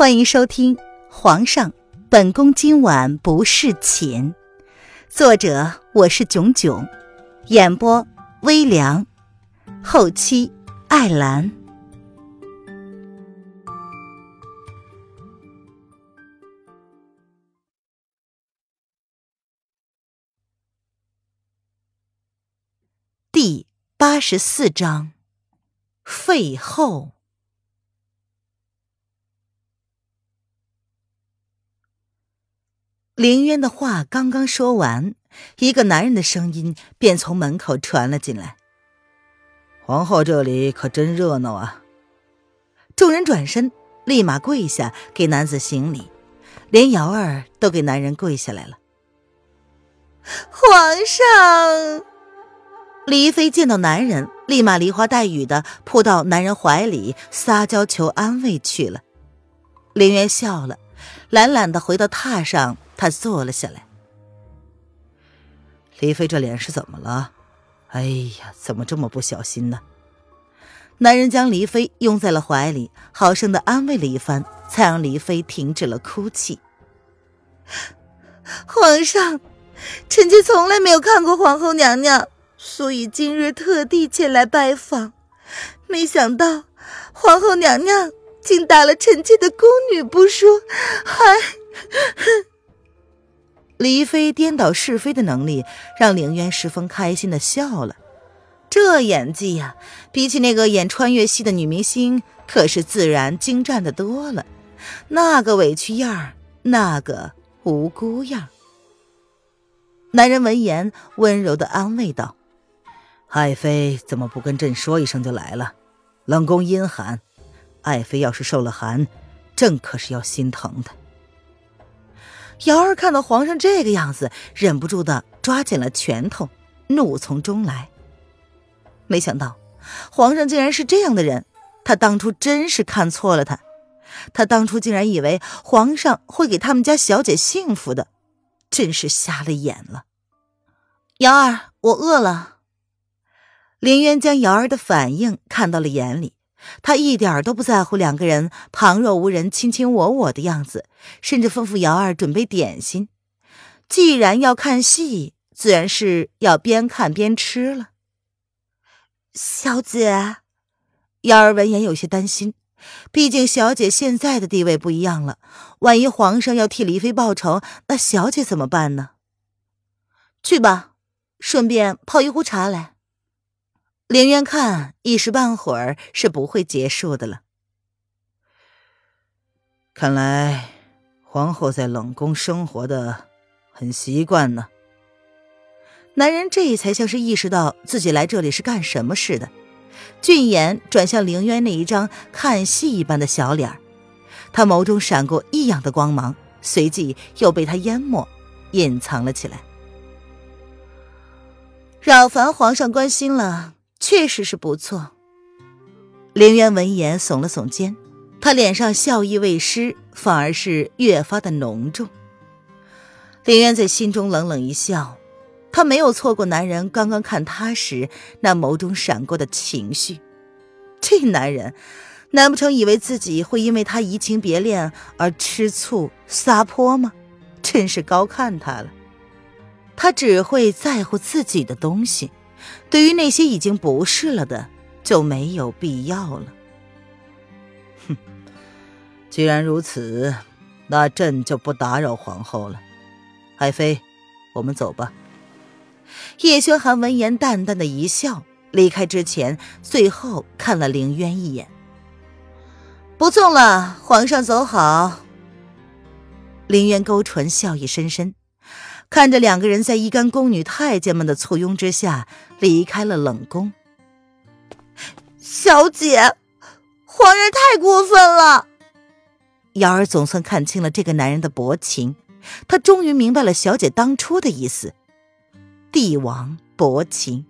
欢迎收听《皇上，本宫今晚不侍寝》，作者我是囧囧，演播微凉，后期艾兰。第八十四章，废后。凌渊的话刚刚说完，一个男人的声音便从门口传了进来：“皇后这里可真热闹啊！”众人转身，立马跪下给男子行礼，连瑶儿都给男人跪下来了。皇上，黎妃见到男人，立马梨花带雨的扑到男人怀里，撒娇求安慰去了。凌渊笑了，懒懒的回到榻上。他坐了下来。黎妃这脸是怎么了？哎呀，怎么这么不小心呢？男人将黎妃拥在了怀里，好生的安慰了一番，才让黎妃停止了哭泣。皇上，臣妾从来没有看过皇后娘娘，所以今日特地前来拜访。没想到皇后娘娘竟打了臣妾的宫女不说，还……黎妃颠倒是非的能力让凌渊十分开心的笑了，这演技呀，比起那个演穿越戏的女明星可是自然精湛的多了。那个委屈样儿，那个无辜样儿。男人闻言温柔的安慰道：“爱妃怎么不跟朕说一声就来了？冷宫阴寒，爱妃要是受了寒，朕可是要心疼的。”瑶儿看到皇上这个样子，忍不住的抓紧了拳头，怒从中来。没想到皇上竟然是这样的人，他当初真是看错了他。他当初竟然以为皇上会给他们家小姐幸福的，真是瞎了眼了。瑶儿，我饿了。林渊将瑶儿的反应看到了眼里。他一点都不在乎两个人旁若无人、卿卿我我的样子，甚至吩咐瑶儿准备点心。既然要看戏，自然是要边看边吃了。小姐，瑶儿闻言有些担心，毕竟小姐现在的地位不一样了，万一皇上要替黎妃报仇，那小姐怎么办呢？去吧，顺便泡一壶茶来。凌渊看一时半会儿是不会结束的了。看来皇后在冷宫生活的很习惯呢。男人这才像是意识到自己来这里是干什么似的，俊眼转向凌渊那一张看戏一般的小脸他眸中闪过异样的光芒，随即又被他淹没，隐藏了起来。扰烦皇上关心了。确实是不错。凌渊闻言耸了耸肩，他脸上笑意未失，反而是越发的浓重。凌渊在心中冷冷一笑，他没有错过男人刚刚看他时那眸中闪过的情绪。这男人，难不成以为自己会因为他移情别恋而吃醋撒泼吗？真是高看他了。他只会在乎自己的东西。对于那些已经不是了的，就没有必要了。哼，既然如此，那朕就不打扰皇后了。爱妃，我们走吧。叶轩寒闻言淡淡的一笑，离开之前，最后看了凌渊一眼。不送了，皇上走好。凌渊勾唇，笑意深深。看着两个人在一干宫女太监们的簇拥之下离开了冷宫，小姐，皇上太过分了。瑶儿总算看清了这个男人的薄情，她终于明白了小姐当初的意思。帝王薄情，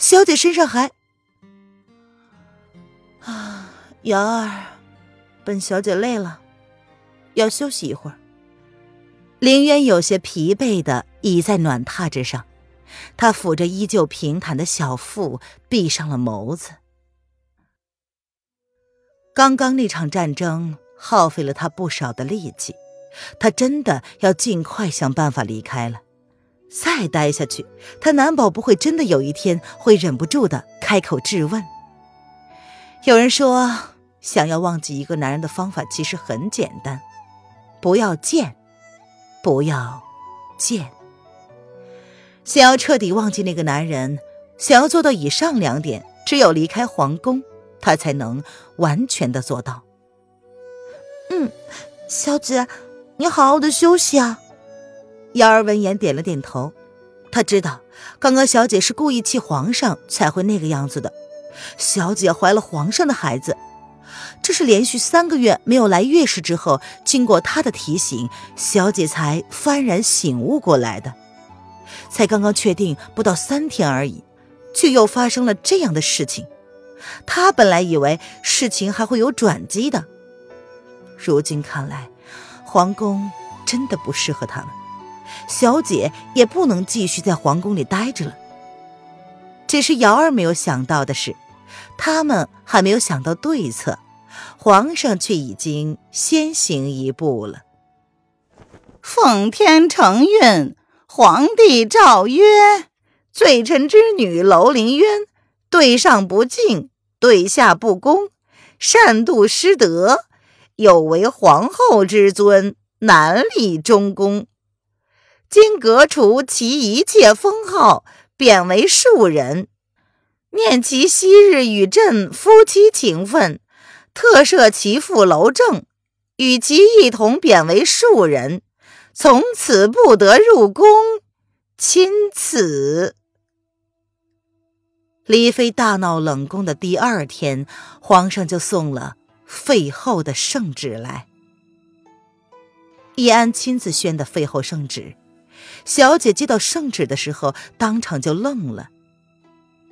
小姐身上还……啊，瑶儿，本小姐累了，要休息一会儿。林渊有些疲惫的倚在暖榻之上，他抚着依旧平坦的小腹，闭上了眸子。刚刚那场战争耗费了他不少的力气。他真的要尽快想办法离开了。再待下去，他难保不会真的有一天会忍不住的开口质问。有人说，想要忘记一个男人的方法其实很简单，不要见，不要见。想要彻底忘记那个男人，想要做到以上两点，只有离开皇宫，他才能完全的做到。嗯，小姐，你好好的休息啊。瑶儿闻言点了点头，她知道刚刚小姐是故意气皇上才会那个样子的。小姐怀了皇上的孩子，这是连续三个月没有来月事之后，经过他的提醒，小姐才幡然醒悟过来的。才刚刚确定不到三天而已，却又发生了这样的事情。她本来以为事情还会有转机的，如今看来，皇宫真的不适合他们。小姐也不能继续在皇宫里待着了。只是瑶儿没有想到的是，他们还没有想到对策，皇上却已经先行一步了。奉天承运，皇帝诏曰：罪臣之女楼凌渊，对上不敬，对下不恭，擅妒失德，有违皇后之尊，难立中宫。今革除其一切封号，贬为庶人。念其昔日与朕夫妻情分，特赦其父娄正，与其一同贬为庶人，从此不得入宫。钦此。李妃大闹冷宫的第二天，皇上就送了废后的圣旨来。易安亲自宣的废后圣旨。小姐接到圣旨的时候，当场就愣了。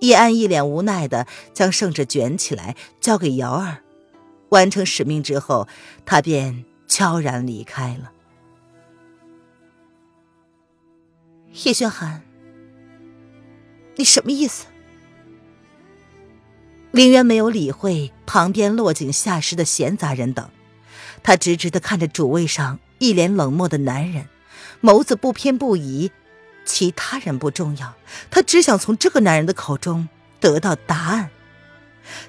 易安一脸无奈的将圣旨卷起来，交给瑶儿。完成使命之后，他便悄然离开了。叶轩寒，你什么意思？林渊没有理会旁边落井下石的闲杂人等，他直直的看着主位上一脸冷漠的男人。眸子不偏不倚，其他人不重要，他只想从这个男人的口中得到答案。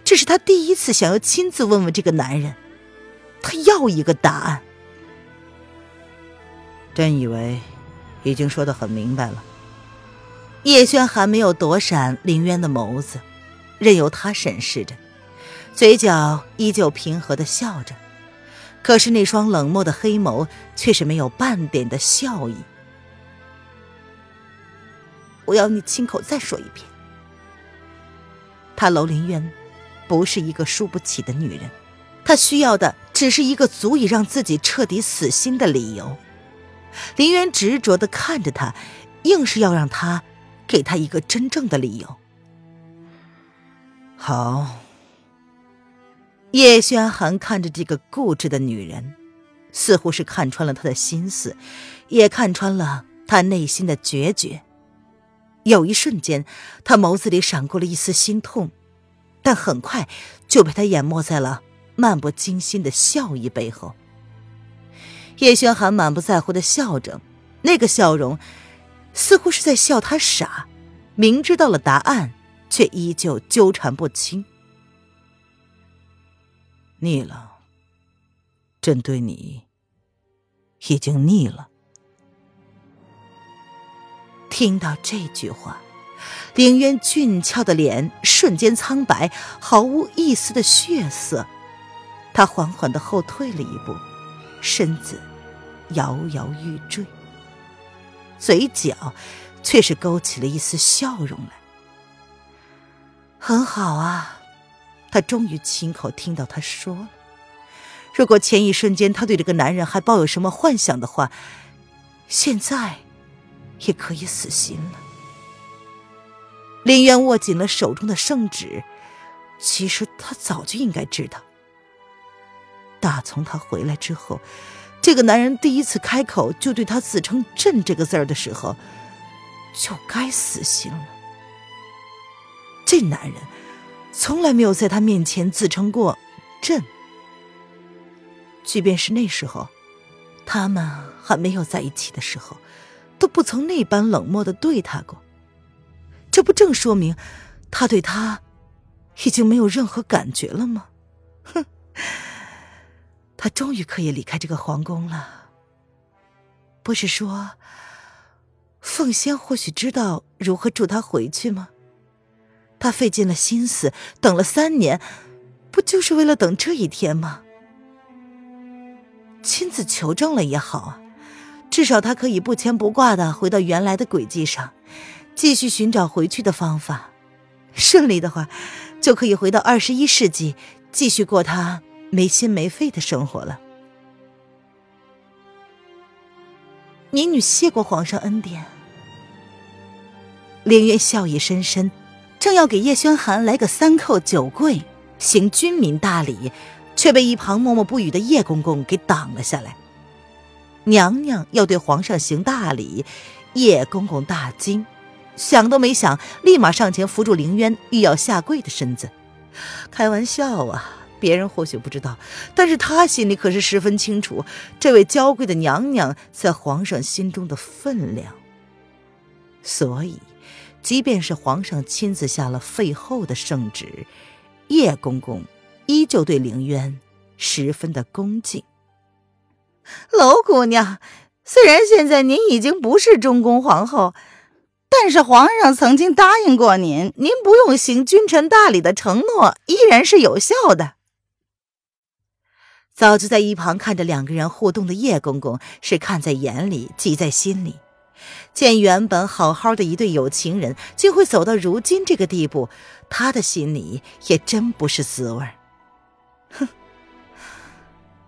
这是他第一次想要亲自问问这个男人，他要一个答案。朕以为已经说的很明白了。叶轩寒没有躲闪林渊的眸子，任由他审视着，嘴角依旧平和的笑着。可是那双冷漠的黑眸却是没有半点的笑意。我要你亲口再说一遍。他楼林渊，不是一个输不起的女人，她需要的只是一个足以让自己彻底死心的理由。林渊执着的看着她，硬是要让她给他一个真正的理由。好。叶轩寒看着这个固执的女人，似乎是看穿了她的心思，也看穿了她内心的决绝。有一瞬间，他眸子里闪过了一丝心痛，但很快就被他淹没在了漫不经心的笑意背后。叶轩寒满不在乎的笑着，那个笑容似乎是在笑他傻，明知道了答案，却依旧纠缠不清。腻了，朕对你已经腻了。听到这句话，凌渊俊俏的脸瞬间苍白，毫无一丝的血色。他缓缓的后退了一步，身子摇摇欲坠，嘴角却是勾起了一丝笑容来。很好啊。他终于亲口听到他说了：“如果前一瞬间他对这个男人还抱有什么幻想的话，现在也可以死心了。”林渊握紧了手中的圣旨，其实他早就应该知道。打从他回来之后，这个男人第一次开口就对他自称“朕”这个字儿的时候，就该死心了。这男人。从来没有在他面前自称过“朕”，即便是那时候，他们还没有在一起的时候，都不曾那般冷漠的对他过。这不正说明他对他已经没有任何感觉了吗？哼，他终于可以离开这个皇宫了。不是说凤仙或许知道如何助他回去吗？他费尽了心思，等了三年，不就是为了等这一天吗？亲自求证了也好啊，至少他可以不牵不挂的回到原来的轨迹上，继续寻找回去的方法。顺利的话，就可以回到二十一世纪，继续过他没心没肺的生活了。民女谢过皇上恩典。凌渊笑意深深。正要给叶轩寒来个三叩九跪，行军民大礼，却被一旁默默不语的叶公公给挡了下来。娘娘要对皇上行大礼，叶公公大惊，想都没想，立马上前扶住凌渊欲要下跪的身子。开玩笑啊，别人或许不知道，但是他心里可是十分清楚，这位娇贵的娘娘在皇上心中的分量。所以。即便是皇上亲自下了废后的圣旨，叶公公依旧对凌渊十分的恭敬。娄姑娘，虽然现在您已经不是中宫皇后，但是皇上曾经答应过您，您不用行君臣大礼的承诺依然是有效的。早就在一旁看着两个人互动的叶公公是看在眼里，记在心里。见原本好好的一对有情人，竟会走到如今这个地步，他的心里也真不是滋味哼，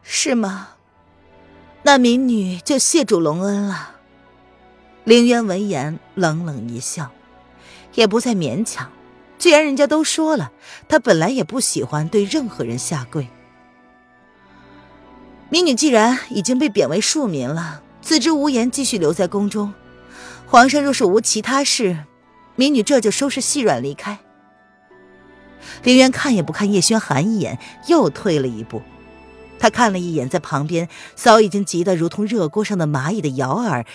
是吗？那民女就谢主隆恩了。凌渊闻言冷冷一笑，也不再勉强。既然人家都说了，他本来也不喜欢对任何人下跪。民女既然已经被贬为庶民了，自知无颜继续留在宫中。皇上若是无其他事，民女这就收拾细软离开。林渊看也不看叶轩寒一眼，又退了一步。他看了一眼在旁边早已经急得如同热锅上的蚂蚁的瑶儿，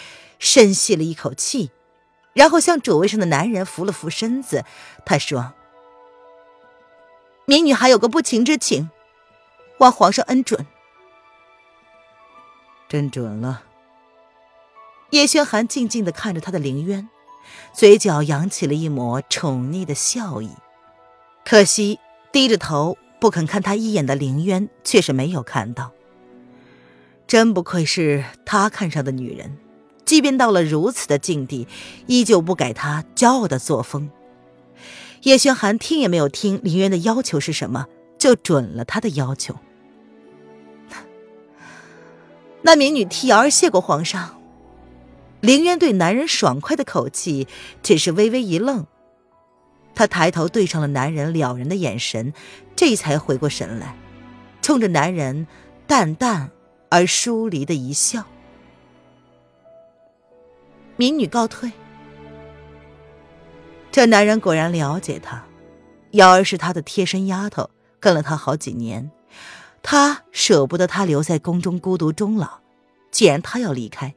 深吸了一口气，然后向主位上的男人扶了扶身子。他说：“民女还有个不情之请，望皇上恩准。”真准了。叶轩寒静静的看着他的凌渊，嘴角扬起了一抹宠溺的笑意。可惜低着头不肯看他一眼的凌渊却是没有看到。真不愧是他看上的女人，即便到了如此的境地，依旧不改他骄傲的作风。叶轩寒听也没有听林渊的要求是什么，就准了他的要求。那民女替瑶儿谢过皇上。林渊对男人爽快的口气，只是微微一愣。他抬头对上了男人了然的眼神，这才回过神来，冲着男人淡淡而疏离的一笑。民女告退。这男人果然了解她，瑶儿是他的贴身丫头，跟了他好几年，他舍不得她留在宫中孤独终老。既然他要离开，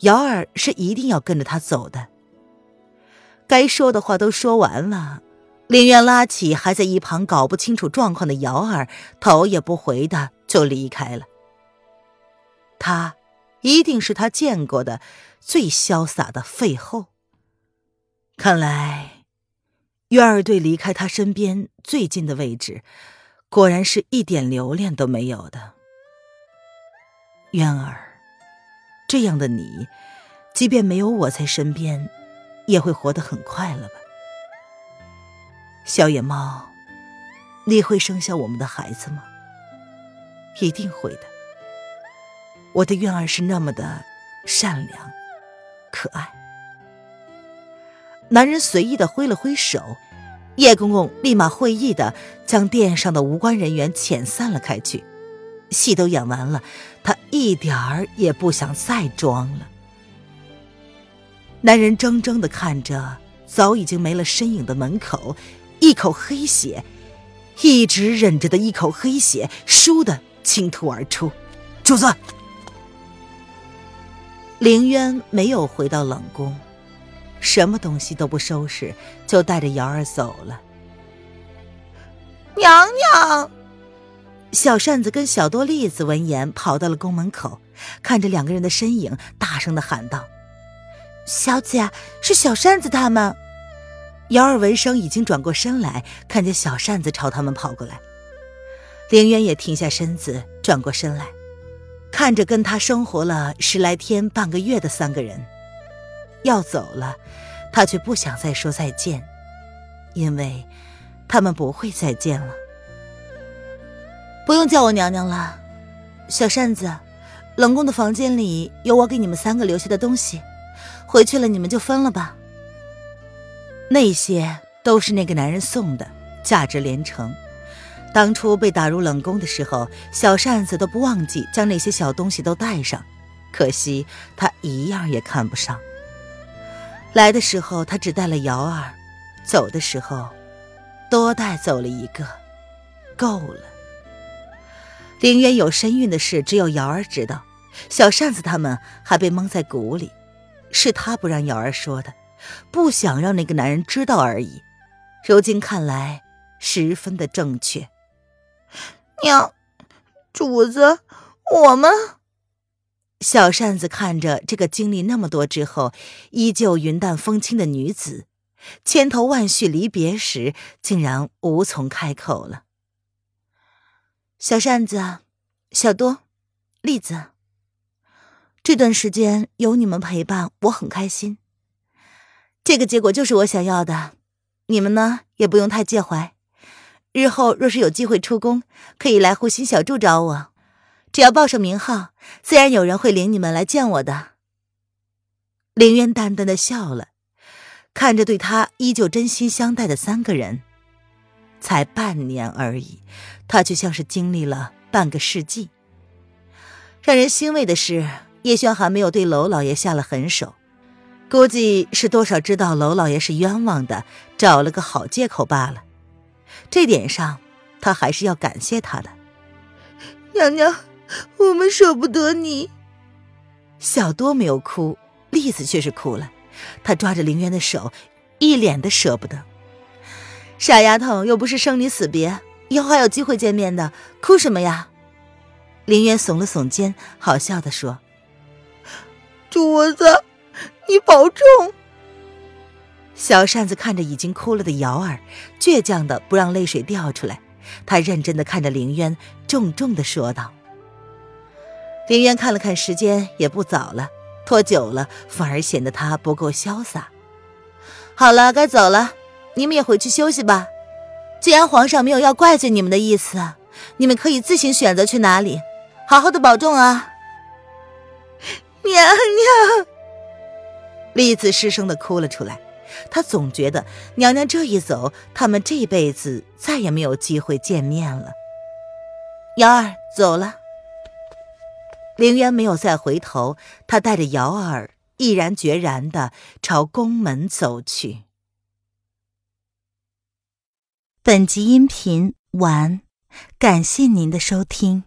瑶儿是一定要跟着他走的。该说的话都说完了，林渊拉起还在一旁搞不清楚状况的瑶儿，头也不回的就离开了。他一定是他见过的最潇洒的废后。看来，渊儿对离开他身边最近的位置，果然是一点留恋都没有的。渊儿。这样的你，即便没有我在身边，也会活得很快乐吧？小野猫，你会生下我们的孩子吗？一定会的。我的愿儿是那么的善良、可爱。男人随意的挥了挥手，叶公公立马会意的将殿上的无关人员遣散了开去。戏都演完了，他一点儿也不想再装了。男人怔怔的看着早已经没了身影的门口，一口黑血，一直忍着的一口黑血，倏的倾吐而出，主子。凌渊没有回到冷宫，什么东西都不收拾，就带着瑶儿走了。娘娘，小扇子跟小多栗子闻言跑到了宫门口，看着两个人的身影，大声的喊道：“小姐，是小扇子他们。”瑶儿闻声已经转过身来，看见小扇子朝他们跑过来。凌渊也停下身子，转过身来。看着跟他生活了十来天、半个月的三个人要走了，他却不想再说再见，因为他们不会再见了。不用叫我娘娘了，小扇子，冷宫的房间里有我给你们三个留下的东西，回去了你们就分了吧。那些都是那个男人送的，价值连城。当初被打入冷宫的时候，小扇子都不忘记将那些小东西都带上，可惜他一样也看不上。来的时候他只带了瑶儿，走的时候多带走了一个，够了。凌渊有身孕的事只有瑶儿知道，小扇子他们还被蒙在鼓里，是他不让瑶儿说的，不想让那个男人知道而已。如今看来，十分的正确。娘，主子，我们。小扇子看着这个经历那么多之后依旧云淡风轻的女子，千头万绪离别时，竟然无从开口了。小扇子，小多，栗子，这段时间有你们陪伴，我很开心。这个结果就是我想要的，你们呢也不用太介怀。日后若是有机会出宫，可以来护心小筑找我，只要报上名号，自然有人会领你们来见我的。凌渊淡淡的笑了，看着对他依旧真心相待的三个人，才半年而已，他却像是经历了半个世纪。让人欣慰的是，叶轩还没有对娄老爷下了狠手，估计是多少知道娄老爷是冤枉的，找了个好借口罢了。这点上，他还是要感谢他的。娘娘，我们舍不得你。小多没有哭，栗子却是哭了。她抓着林渊的手，一脸的舍不得。傻丫头，又不是生离死别，以后还有机会见面的，哭什么呀？林渊耸了耸肩，好笑的说：“主子，你保重。”小扇子看着已经哭了的瑶儿，倔强的不让泪水掉出来。他认真的看着凌渊，重重的说道：“凌渊看了看时间，也不早了，拖久了反而显得他不够潇洒。好了，该走了，你们也回去休息吧。既然皇上没有要怪罪你们的意思，你们可以自行选择去哪里。好好的保重啊，娘娘。”栗子失声的哭了出来。他总觉得娘娘这一走，他们这辈子再也没有机会见面了。瑶儿走了，凌渊没有再回头，他带着瑶儿毅然决然的朝宫门走去。本集音频完，感谢您的收听。